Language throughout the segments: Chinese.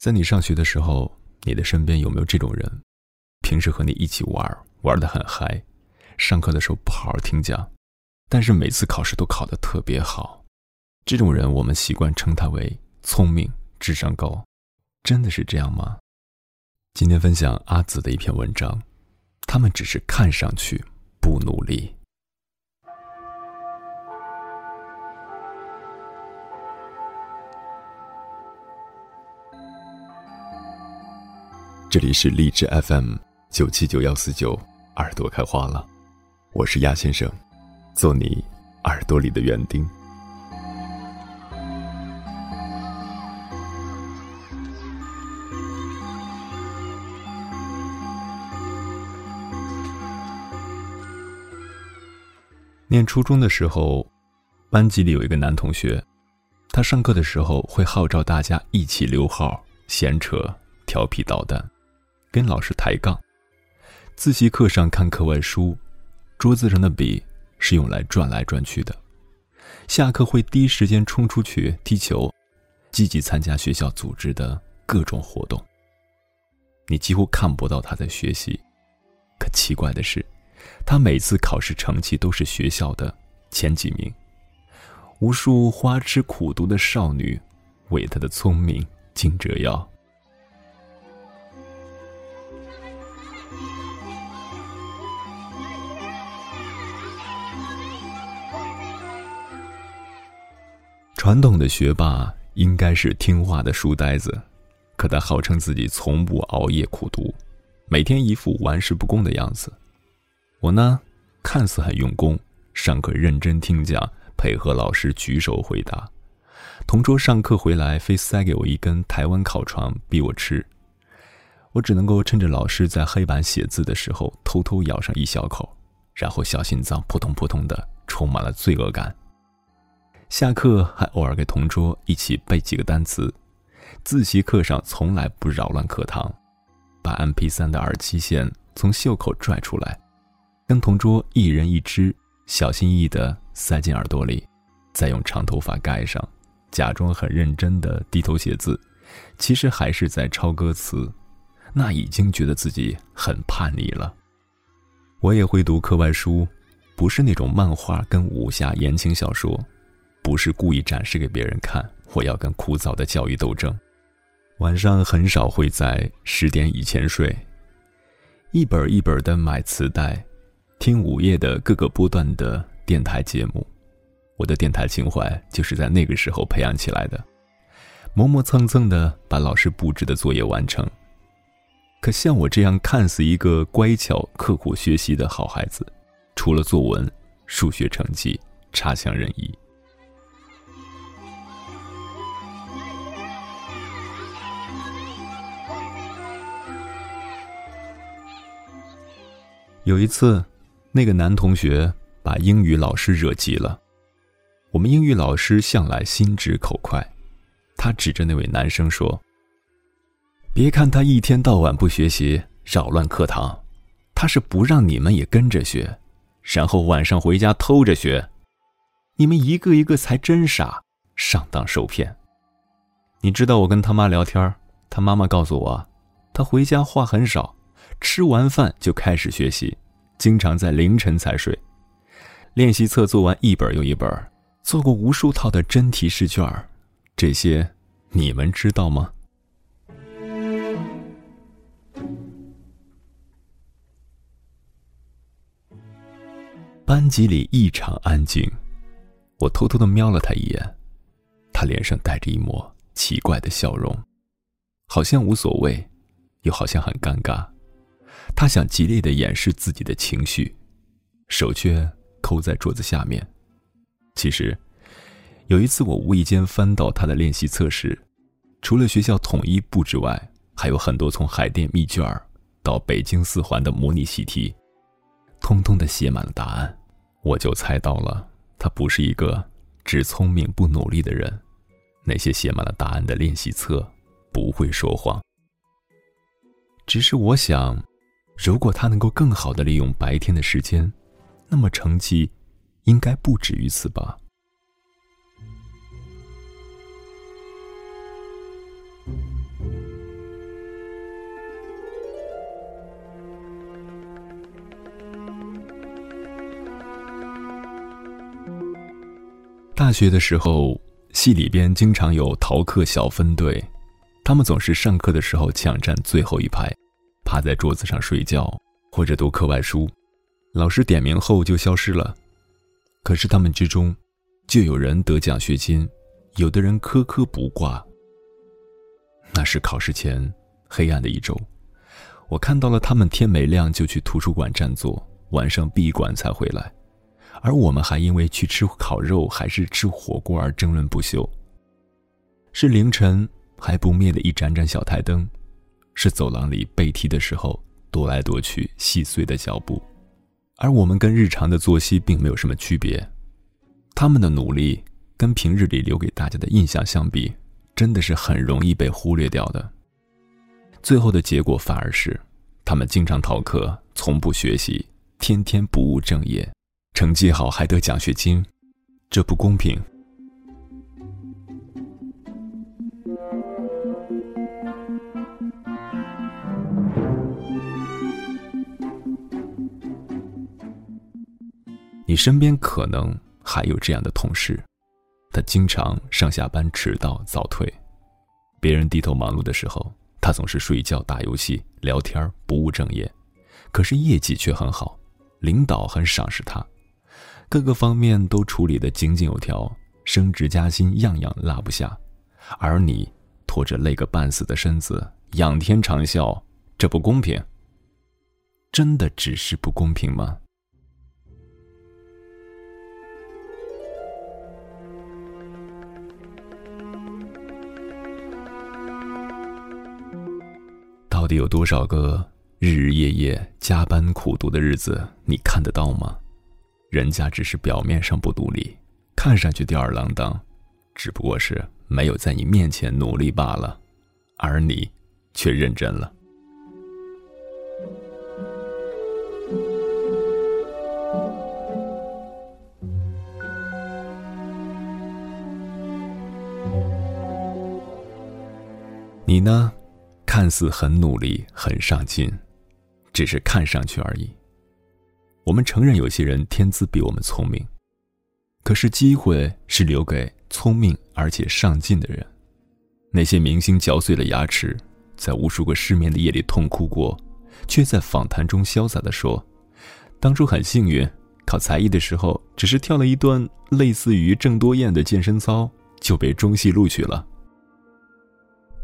在你上学的时候，你的身边有没有这种人？平时和你一起玩，玩的很嗨，上课的时候不好好听讲，但是每次考试都考得特别好。这种人，我们习惯称他为聪明、智商高。真的是这样吗？今天分享阿紫的一篇文章，他们只是看上去不努力。这里是荔枝 FM 九七九幺四九，耳朵开花了，我是鸭先生，做你耳朵里的园丁。念初中的时候，班级里有一个男同学，他上课的时候会号召大家一起溜号、闲扯、调皮捣蛋。跟老师抬杠，自习课上看课外书，桌子上的笔是用来转来转去的。下课会第一时间冲出去踢球，积极参加学校组织的各种活动。你几乎看不到他在学习，可奇怪的是，他每次考试成绩都是学校的前几名。无数花痴苦读的少女为他的聪明惊折腰。传统的学霸应该是听话的书呆子，可他号称自己从不熬夜苦读，每天一副玩世不恭的样子。我呢，看似很用功，上课认真听讲，配合老师举手回答。同桌上课回来，非塞给我一根台湾烤肠逼我吃，我只能够趁着老师在黑板写字的时候，偷偷咬上一小口，然后小心脏扑通扑通的，充满了罪恶感。下课还偶尔给同桌一起背几个单词，自习课上从来不扰乱课堂，把 MP3 的耳机线从袖口拽出来，跟同桌一人一只，小心翼翼地塞进耳朵里，再用长头发盖上，假装很认真地低头写字，其实还是在抄歌词，那已经觉得自己很叛逆了。我也会读课外书，不是那种漫画跟武侠言情小说。不是故意展示给别人看，我要跟枯燥的教育斗争。晚上很少会在十点以前睡，一本一本的买磁带，听午夜的各个波段的电台节目。我的电台情怀就是在那个时候培养起来的。磨磨蹭蹭的把老师布置的作业完成。可像我这样看似一个乖巧、刻苦学习的好孩子，除了作文、数学成绩差强人意。有一次，那个男同学把英语老师惹急了。我们英语老师向来心直口快，他指着那位男生说：“别看他一天到晚不学习，扰乱课堂，他是不让你们也跟着学，然后晚上回家偷着学。你们一个一个才真傻，上当受骗。你知道我跟他妈聊天，他妈妈告诉我，他回家话很少。”吃完饭就开始学习，经常在凌晨才睡。练习册做完一本又一本，做过无数套的真题试卷这些你们知道吗？班级里异常安静，我偷偷的瞄了他一眼，他脸上带着一抹奇怪的笑容，好像无所谓，又好像很尴尬。他想极力的掩饰自己的情绪，手却抠在桌子下面。其实，有一次我无意间翻到他的练习册时，除了学校统一布置外，还有很多从海淀密卷到北京四环的模拟习题，通通的写满了答案。我就猜到了，他不是一个只聪明不努力的人。那些写满了答案的练习册不会说谎。只是我想。如果他能够更好的利用白天的时间那么成绩应该不止于此吧。大学的时候系里边经常有逃课小分队他们总是上课的时候抢占最后一排。趴在桌子上睡觉或者读课外书，老师点名后就消失了。可是他们之中，就有人得奖学金，有的人科科不挂。那是考试前黑暗的一周，我看到了他们天没亮就去图书馆占座，晚上闭馆才回来。而我们还因为去吃烤肉还是吃火锅而争论不休。是凌晨还不灭的一盏盏小台灯，是走廊里背题的时候踱来踱去细碎的脚步，而我们跟日常的作息并没有什么区别。他们的努力跟平日里留给大家的印象相比，真的是很容易被忽略掉的。最后的结果反而是，他们经常逃课，从不学习，天天不务正业。成绩好还得奖学金，这不公平。身边可能还有这样的同事，他经常上下班迟到早退，别人低头忙碌的时候，他总是睡觉、打游戏、聊天，不务正业，可是业绩却很好，领导很赏识他。各个方面都处理得井井有条，升职加薪样样落不下，而你拖着累个半死的身子，仰天长啸，这不公平。真的只是不公平吗？到底有多少个日日夜夜加班苦读的日子，你看得到吗？人家只是表面上不努力，看上去吊儿郎当，只不过是没有在你面前努力罢了，而你却认真了。你呢，看似很努力、很上进，只是看上去而已。我们承认有些人天资比我们聪明，可是机会是留给聪明而且上进的人。那些明星嚼碎了牙齿，在无数个失眠的夜里痛哭过，却在访谈中潇洒地说：“当初很幸运，考才艺的时候只是跳了一段类似于郑多燕的健身操，就被中戏录取了。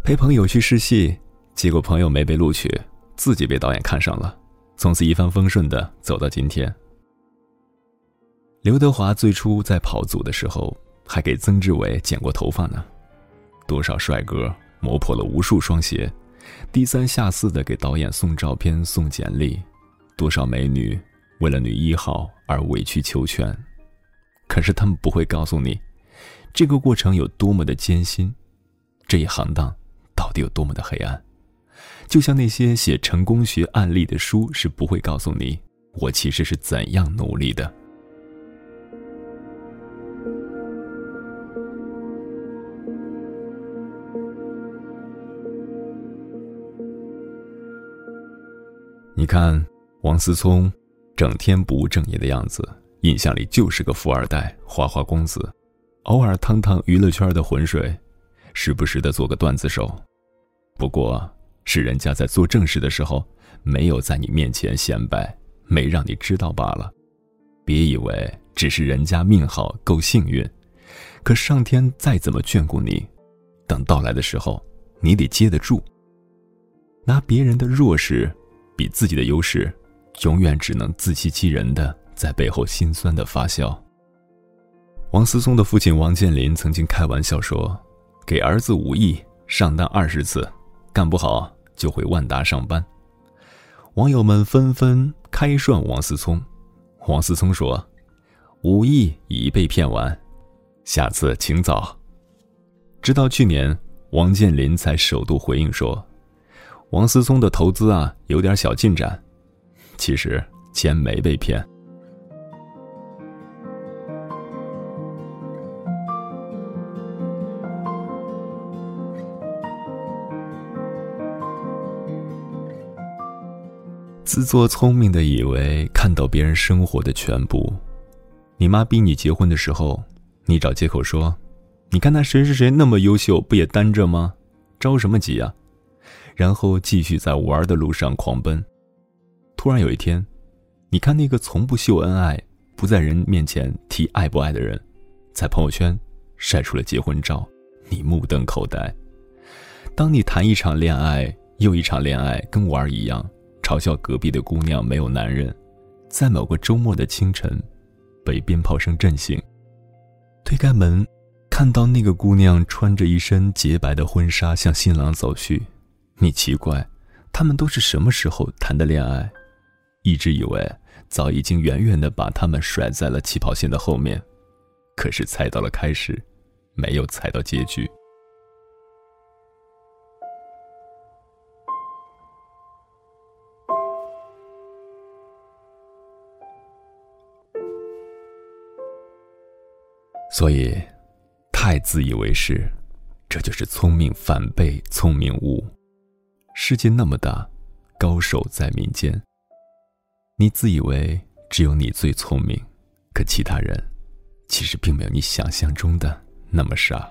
陪朋友去试戏，结果朋友没被录取，自己被导演看上了。”从此一帆风顺的走到今天。刘德华最初在跑组的时候，还给曾志伟剪过头发呢。多少帅哥磨破了无数双鞋，低三下四的给导演送照片、送简历。多少美女为了女一号而委曲求全，可是他们不会告诉你，这个过程有多么的艰辛，这一行当到底有多么的黑暗。就像那些写成功学案例的书是不会告诉你，我其实是怎样努力的。你看王思聪，整天不务正业的样子，印象里就是个富二代、花花公子，偶尔趟趟娱乐圈的浑水，时不时的做个段子手。不过。是人家在做正事的时候，没有在你面前显摆，没让你知道罢了。别以为只是人家命好够幸运，可上天再怎么眷顾你，等到来的时候，你得接得住。拿别人的弱势比自己的优势，永远只能自欺欺人的在背后心酸的发笑。王思聪的父亲王健林曾经开玩笑说：“给儿子五亿，上当二十次，干不好。”就回万达上班，网友们纷纷开涮王思聪。王思聪说：“五亿已被骗完，下次请早。”直到去年，王健林才首度回应说：“王思聪的投资啊，有点小进展，其实钱没被骗。”自作聪明的以为看到别人生活的全部，你妈逼你结婚的时候，你找借口说：“你看那谁谁谁那么优秀，不也单着吗？着什么急啊？”然后继续在玩的路上狂奔。突然有一天，你看那个从不秀恩爱、不在人面前提爱不爱的人，在朋友圈晒出了结婚照，你目瞪口呆。当你谈一场恋爱又一场恋爱，跟玩儿一样，嘲笑隔壁的姑娘没有男人，在某个周末的清晨，被鞭炮声震醒，推开门，看到那个姑娘穿着一身洁白的婚纱向新郎走去，你奇怪，他们都是什么时候谈的恋爱？一直以为早已经远远的把他们甩在了起跑线的后面，可是猜到了开始，没有猜到结局。所以，太自以为是，这就是聪明反被聪明误。世界那么大，高手在民间。你自以为只有你最聪明，可其他人，其实并没有你想象中的那么傻。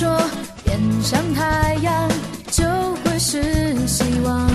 说，面向太阳就会是希望。